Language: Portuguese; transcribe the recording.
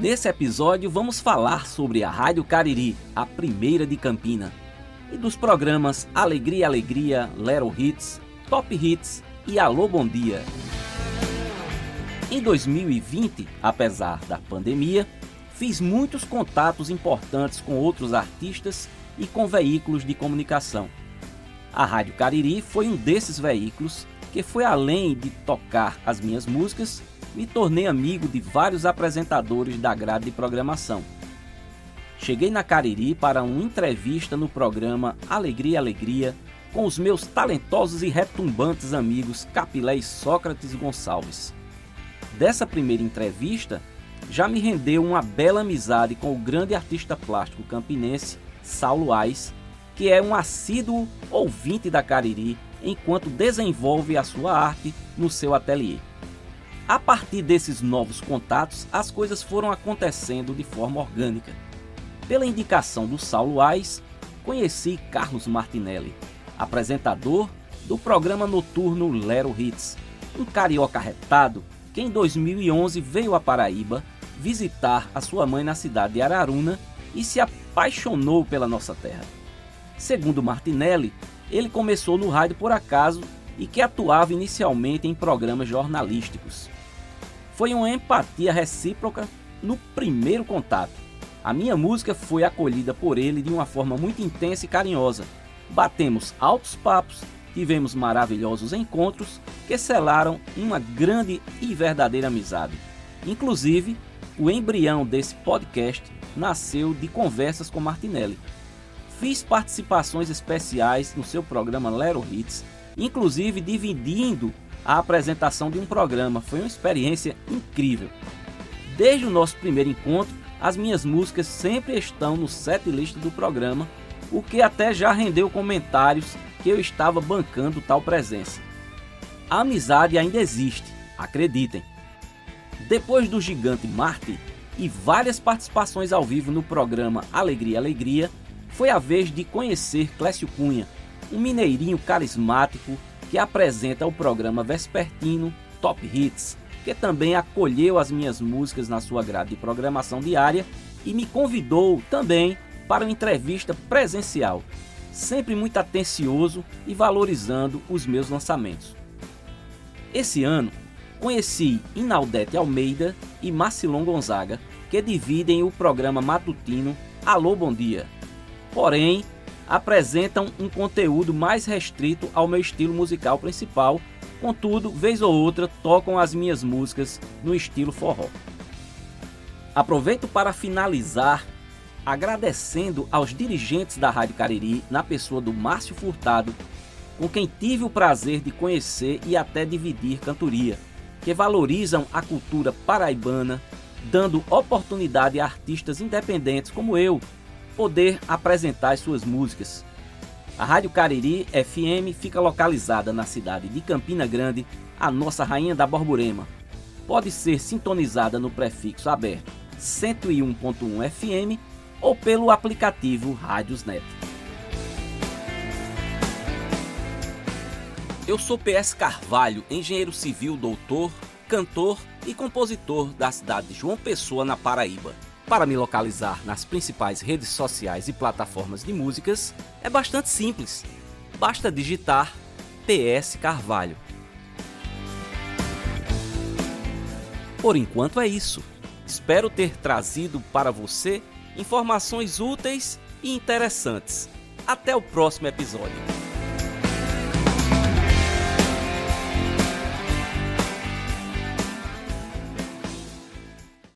Nesse episódio vamos falar sobre a Rádio Cariri, a primeira de Campina, e dos programas Alegria Alegria, Lero Hits, Top Hits e Alô Bom Dia. Em 2020, apesar da pandemia, fiz muitos contatos importantes com outros artistas e com veículos de comunicação. A Rádio Cariri foi um desses veículos que foi além de tocar as minhas músicas, me tornei amigo de vários apresentadores da grade de programação. Cheguei na Cariri para uma entrevista no programa Alegria Alegria com os meus talentosos e retumbantes amigos Capilé e Sócrates Gonçalves. Dessa primeira entrevista, já me rendeu uma bela amizade com o grande artista plástico campinense Saulo Ais, que é um assíduo ouvinte da Cariri enquanto desenvolve a sua arte no seu ateliê. A partir desses novos contatos, as coisas foram acontecendo de forma orgânica. Pela indicação do Saulo Ais, conheci Carlos Martinelli, apresentador do programa noturno Lero Hits, um carioca retado que em 2011 veio a Paraíba visitar a sua mãe na cidade de Araruna e se apaixonou pela nossa terra. Segundo Martinelli, ele começou no rádio por acaso e que atuava inicialmente em programas jornalísticos. Foi uma empatia recíproca no primeiro contato. A minha música foi acolhida por ele de uma forma muito intensa e carinhosa. Batemos altos papos, tivemos maravilhosos encontros que selaram uma grande e verdadeira amizade. Inclusive, o embrião desse podcast nasceu de conversas com Martinelli. Fiz participações especiais no seu programa Lero Hits, inclusive dividindo a apresentação de um programa. Foi uma experiência incrível. Desde o nosso primeiro encontro, as minhas músicas sempre estão no set list do programa, o que até já rendeu comentários que eu estava bancando tal presença. A amizade ainda existe, acreditem. Depois do gigante Marte e várias participações ao vivo no programa Alegria Alegria, foi a vez de conhecer Clécio Cunha, um mineirinho carismático que apresenta o programa vespertino Top Hits, que também acolheu as minhas músicas na sua grade de programação diária e me convidou também para uma entrevista presencial, sempre muito atencioso e valorizando os meus lançamentos. Esse ano, conheci Inaldete Almeida e Marcilon Gonzaga, que dividem o programa matutino Alô Bom Dia porém apresentam um conteúdo mais restrito ao meu estilo musical principal, contudo, vez ou outra tocam as minhas músicas no estilo forró. Aproveito para finalizar agradecendo aos dirigentes da Rádio Cariri, na pessoa do Márcio Furtado, com quem tive o prazer de conhecer e até dividir cantoria, que valorizam a cultura paraibana, dando oportunidade a artistas independentes como eu, poder apresentar as suas músicas. A Rádio Cariri FM fica localizada na cidade de Campina Grande, a nossa rainha da Borborema. Pode ser sintonizada no prefixo aberto 101.1 FM ou pelo aplicativo Rádiosnet. Eu sou PS Carvalho, engenheiro civil, doutor, cantor e compositor da cidade de João Pessoa, na Paraíba. Para me localizar nas principais redes sociais e plataformas de músicas é bastante simples. Basta digitar PS Carvalho. Por enquanto é isso. Espero ter trazido para você informações úteis e interessantes. Até o próximo episódio.